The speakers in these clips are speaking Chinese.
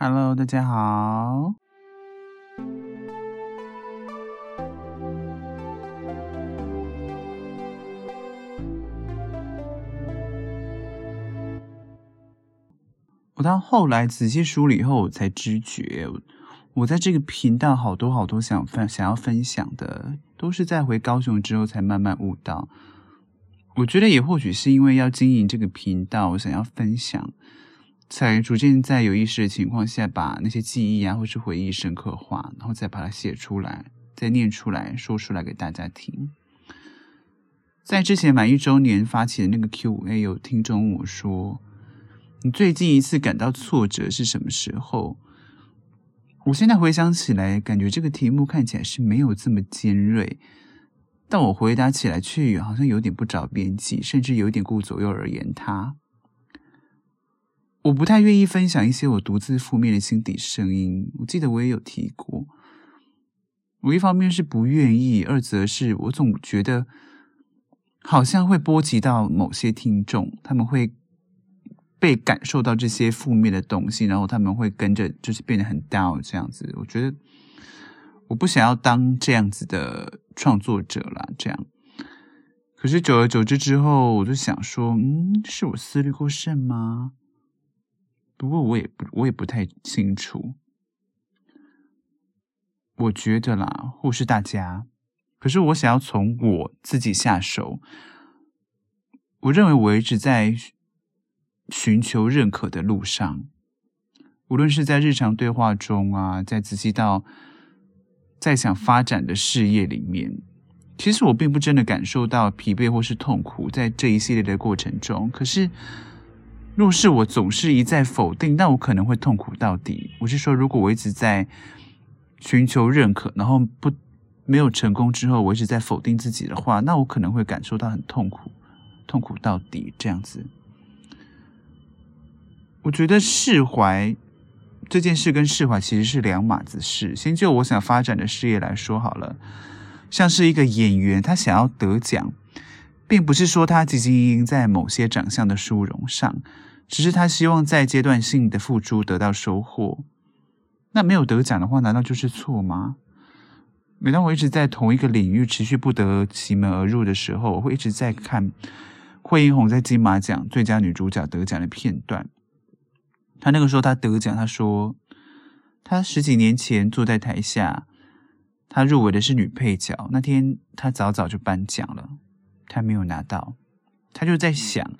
Hello，大家好。我到后来仔细梳理以后，我才知觉，我在这个频道好多好多想分想要分享的，都是在回高雄之后才慢慢悟到。我觉得也或许是因为要经营这个频道，我想要分享，才逐渐在有意识的情况下，把那些记忆啊或是回忆深刻化，然后再把它写出来，再念出来说出来给大家听。在之前满一周年发起的那个 Q 五 A，有听众问我说。你最近一次感到挫折是什么时候？我现在回想起来，感觉这个题目看起来是没有这么尖锐，但我回答起来却好像有点不着边际，甚至有点顾左右而言他。我不太愿意分享一些我独自负面的心底声音。我记得我也有提过，我一方面是不愿意，二则是我总觉得好像会波及到某些听众，他们会。被感受到这些负面的东西，然后他们会跟着就是变得很 down 这样子。我觉得我不想要当这样子的创作者啦，这样。可是久而久之之后，我就想说，嗯，是我思虑过甚吗？不过我也不，我也不太清楚。我觉得啦，或是大家，可是我想要从我自己下手。我认为我一直在。寻求认可的路上，无论是在日常对话中啊，在仔细到在想发展的事业里面，其实我并不真的感受到疲惫或是痛苦在这一系列的过程中。可是，若是我总是一再否定，那我可能会痛苦到底。我是说，如果我一直在寻求认可，然后不没有成功之后，我一直在否定自己的话，那我可能会感受到很痛苦，痛苦到底这样子。我觉得释怀这件事跟释怀其实是两码子事。先就我想发展的事业来说好了，像是一个演员，他想要得奖，并不是说他汲汲营营在某些长相的殊荣上，只是他希望在阶段性的付出得到收获。那没有得奖的话，难道就是错吗？每当我一直在同一个领域持续不得其门而入的时候，我会一直在看惠英红在金马奖最佳女主角得奖的片段。他那个时候他得奖，他说他十几年前坐在台下，他入围的是女配角。那天他早早就颁奖了，他没有拿到，他就在想，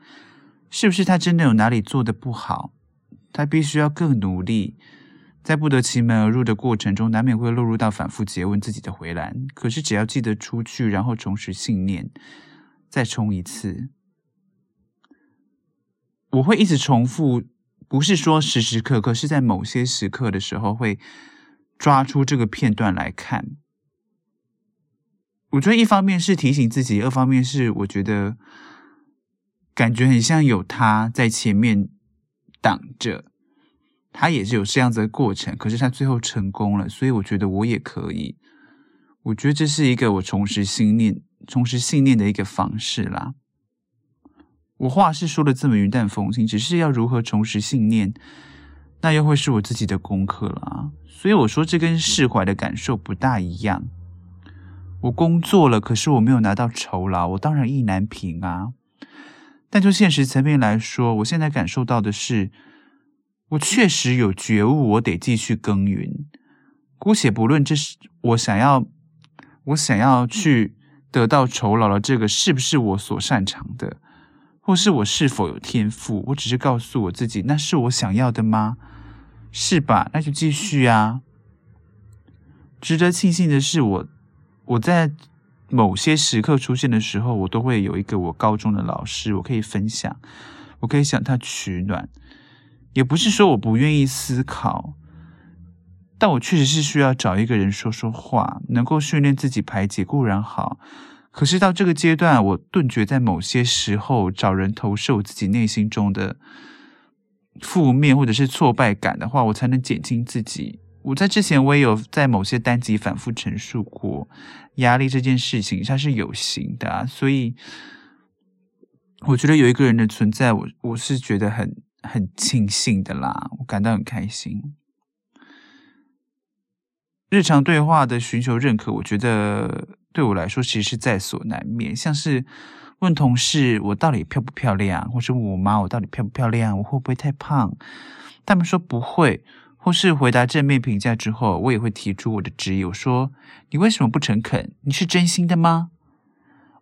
是不是他真的有哪里做的不好？他必须要更努力。在不得其门而入的过程中，难免会落入到反复诘问自己的回栏。可是只要记得出去，然后重拾信念，再冲一次，我会一直重复。不是说时时刻刻，是在某些时刻的时候会抓出这个片段来看。我觉得一方面是提醒自己，二方面是我觉得感觉很像有他在前面挡着，他也是有这样子的过程，可是他最后成功了，所以我觉得我也可以。我觉得这是一个我重拾信念、重拾信念的一个方式啦。我话是说的这么云淡风轻，只是要如何重拾信念，那又会是我自己的功课了啊。所以我说，这跟释怀的感受不大一样。我工作了，可是我没有拿到酬劳，我当然意难平啊。但就现实层面来说，我现在感受到的是，我确实有觉悟，我得继续耕耘。姑且不论这是我想要，我想要去得到酬劳的这个是不是我所擅长的。或是我是否有天赋？我只是告诉我自己，那是我想要的吗？是吧？那就继续啊。值得庆幸的是我，我我在某些时刻出现的时候，我都会有一个我高中的老师，我可以分享，我可以向他取暖。也不是说我不愿意思考，但我确实是需要找一个人说说话，能够训练自己排解固然好。可是到这个阶段，我顿觉在某些时候找人投射我自己内心中的负面或者是挫败感的话，我才能减轻自己。我在之前我也有在某些单集反复陈述过，压力这件事情它是有形的，所以我觉得有一个人的存在，我我是觉得很很庆幸的啦，我感到很开心。日常对话的寻求认可，我觉得对我来说其实是在所难免。像是问同事我到底漂不漂亮，或是问我妈我到底漂不漂亮，我会不会太胖？他们说不会，或是回答正面评价之后，我也会提出我的质疑，我说你为什么不诚恳？你是真心的吗？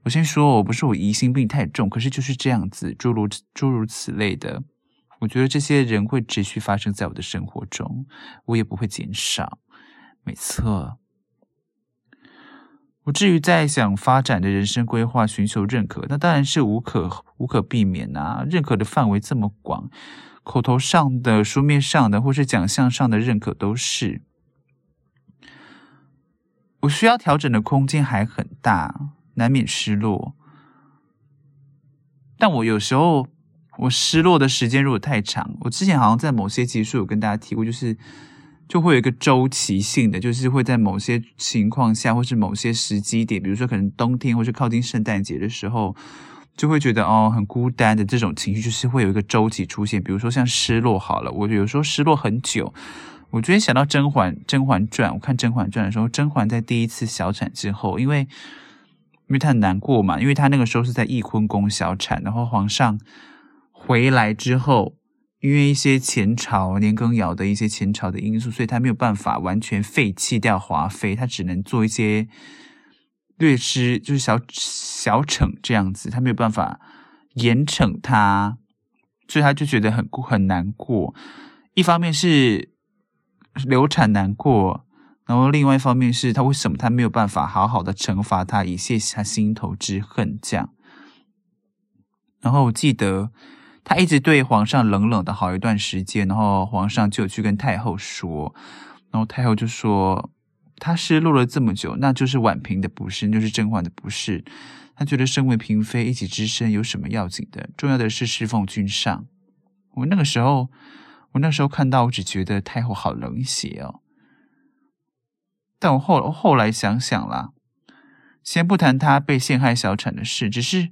我先说，我不是我疑心病太重，可是就是这样子，诸如诸如此类的，我觉得这些人会持续发生在我的生活中，我也不会减少。没错，我至于在想发展的人生规划，寻求认可，那当然是无可无可避免啊。认可的范围这么广，口头上的、书面上的，或是奖项上的认可都是。我需要调整的空间还很大。难免失落，但我有时候我失落的时间如果太长，我之前好像在某些集数有跟大家提过，就是就会有一个周期性的，就是会在某些情况下或是某些时机点，比如说可能冬天或是靠近圣诞节的时候，就会觉得哦很孤单的这种情绪，就是会有一个周期出现。比如说像失落好了，我有时候失落很久，我昨天想到甄嬛《甄嬛传》，我看《甄嬛传》的时候，甄嬛在第一次小产之后，因为。因为她很难过嘛，因为她那个时候是在翊坤宫小产，然后皇上回来之后，因为一些前朝年羹尧的一些前朝的因素，所以他没有办法完全废弃掉华妃，他只能做一些略施，就是小小惩这样子，他没有办法严惩他，所以他就觉得很很难过。一方面是流产难过。然后另外一方面是他为什么他没有办法好好的惩罚他，以泄他心头之恨这样。然后我记得他一直对皇上冷冷的好一段时间，然后皇上就去跟太后说，然后太后就说他失落了这么久，那就是婉嫔的不是，就是甄嬛的不是。他觉得身为嫔妃一己之身有什么要紧的？重要的是侍奉君上。我那个时候，我那时候看到，我只觉得太后好冷血哦。但我后后来想想啦，先不谈他被陷害小产的事，只是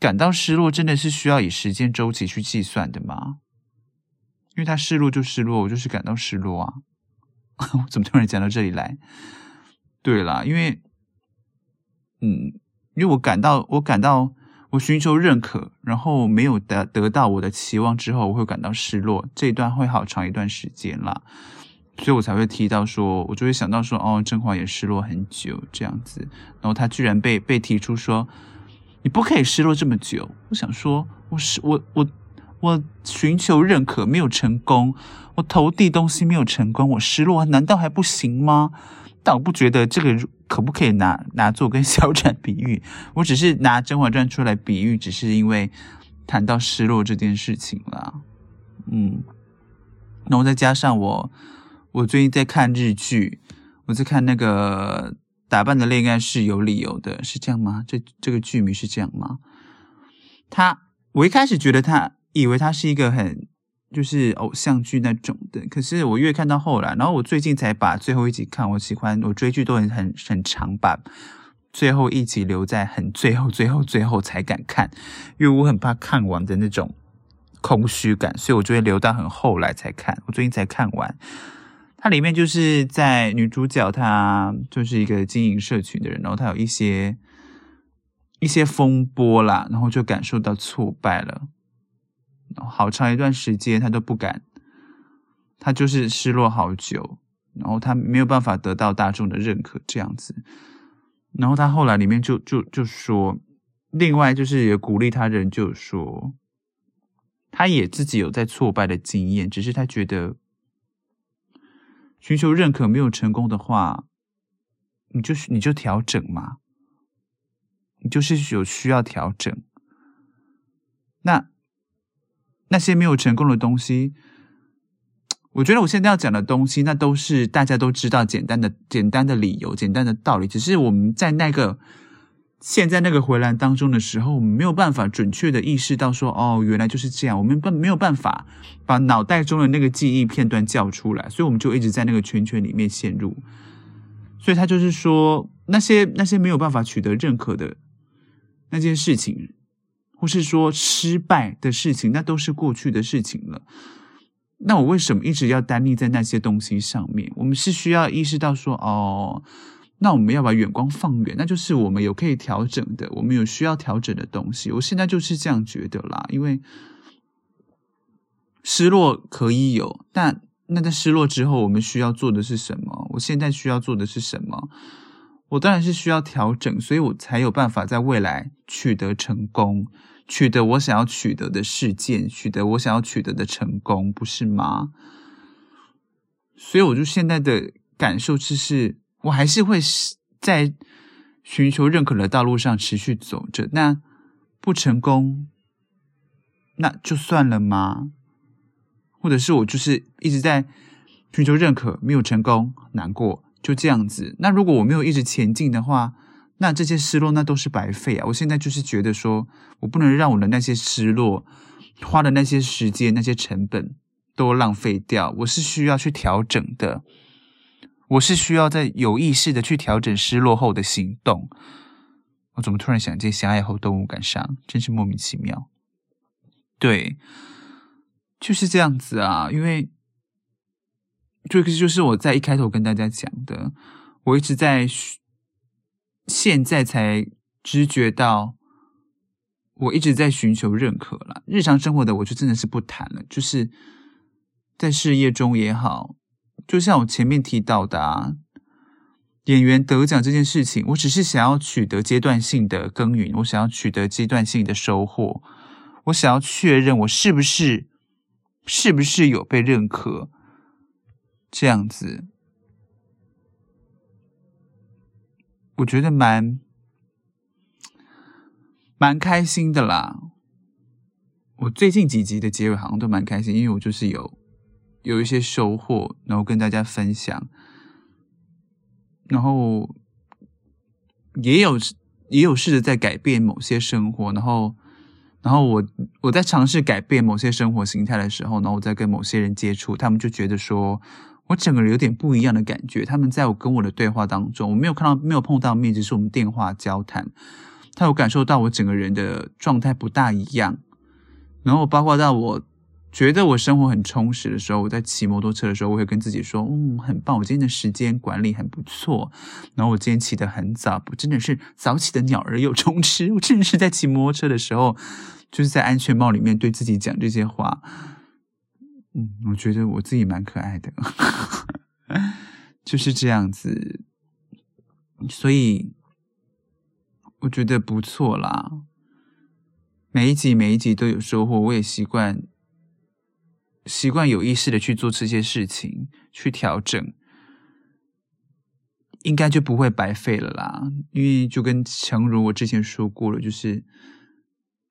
感到失落，真的是需要以时间周期去计算的吗？因为他失落就失落，我就是感到失落啊！我怎么突然讲到这里来？对啦，因为，嗯，因为我感到，我感到，我寻求认可，然后没有得得到我的期望之后，我会感到失落，这一段会好长一段时间啦。所以我才会提到说，我就会想到说，哦，甄嬛也失落很久这样子，然后他居然被被提出说，你不可以失落这么久。我想说，我是我我我寻求认可没有成功，我投递东西没有成功，我失落难道还不行吗？但我不觉得这个可不可以拿拿做跟小产比喻，我只是拿《甄嬛传》出来比喻，只是因为谈到失落这件事情啦。嗯，然后再加上我。我最近在看日剧，我在看那个《打扮的恋爱是有理由的》，是这样吗？这这个剧名是这样吗？他，我一开始觉得他以为他是一个很就是偶像剧那种的，可是我越看到后来，然后我最近才把最后一集看。我喜欢我追剧都很很很长，把最后一集留在很最后最后最后才敢看，因为我很怕看完的那种空虚感，所以我就会留到很后来才看。我最近才看完。它里面就是在女主角，她就是一个经营社群的人，然后她有一些一些风波啦，然后就感受到挫败了，然后好长一段时间她都不敢，她就是失落好久，然后她没有办法得到大众的认可这样子，然后她后来里面就就就说，另外就是也鼓励他人，就说他也自己有在挫败的经验，只是他觉得。寻求认可没有成功的话，你就是你就调整嘛，你就是有需要调整。那那些没有成功的东西，我觉得我现在要讲的东西，那都是大家都知道简单的简单的理由、简单的道理，只是我们在那个。陷在那个回来当中的时候，我们没有办法准确的意识到说，哦，原来就是这样。我们不没有办法把脑袋中的那个记忆片段叫出来，所以我们就一直在那个圈圈里面陷入。所以他就是说，那些那些没有办法取得认可的那件事情，或是说失败的事情，那都是过去的事情了。那我为什么一直要单立在那些东西上面？我们是需要意识到说，哦，那我们要把眼光放远，那就是我们有可以调整的，我们有需要调整的东西。我现在就是这样觉得啦，因为失落可以有，但那在失落之后，我们需要做的是什么？我现在需要做的是什么？我当然是需要调整，所以我才有办法在未来取得成功。取得我想要取得的事件，取得我想要取得的成功，不是吗？所以，我就现在的感受就是，我还是会在寻求认可的道路上持续走着。那不成功，那就算了吗？或者是我就是一直在寻求认可，没有成功，难过，就这样子。那如果我没有一直前进的话，那这些失落，那都是白费啊！我现在就是觉得说，我不能让我的那些失落，花的那些时间、那些成本都浪费掉。我是需要去调整的，我是需要在有意识的去调整失落后的行动。我怎么突然想接相爱后动物感伤，真是莫名其妙。对，就是这样子啊！因为这个就是我在一开头跟大家讲的，我一直在。现在才知觉到，我一直在寻求认可了。日常生活的我就真的是不谈了，就是在事业中也好，就像我前面提到的啊，演员得奖这件事情，我只是想要取得阶段性的耕耘，我想要取得阶段性的收获，我想要确认我是不是是不是有被认可，这样子。我觉得蛮蛮开心的啦。我最近几集的结尾好像都蛮开心，因为我就是有有一些收获，然后跟大家分享，然后也有也有试着在改变某些生活，然后然后我我在尝试改变某些生活形态的时候，然后我在跟某些人接触，他们就觉得说。我整个人有点不一样的感觉。他们在我跟我的对话当中，我没有看到，没有碰到面，只是我们电话交谈。他有感受到我整个人的状态不大一样。然后包括到我觉得我生活很充实的时候，我在骑摩托车的时候，我会跟自己说：“嗯，很棒，我今天的时间管理很不错。”然后我今天起得很早，我真的是早起的鸟儿有虫吃。我真的是在骑摩托车的时候，就是在安全帽里面对自己讲这些话。嗯，我觉得我自己蛮可爱的，就是这样子，所以我觉得不错啦。每一集每一集都有收获，我也习惯习惯有意识的去做这些事情，去调整，应该就不会白费了啦。因为就跟诚如我之前说过了，就是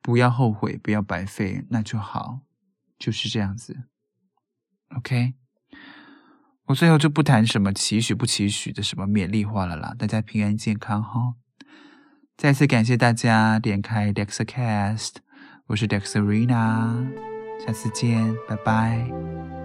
不要后悔，不要白费，那就好，就是这样子。OK，我最后就不谈什么期许不期许的什么勉励话了啦，大家平安健康哈。再次感谢大家点开 Dexcast，我是 Dexterina，下次见拜拜。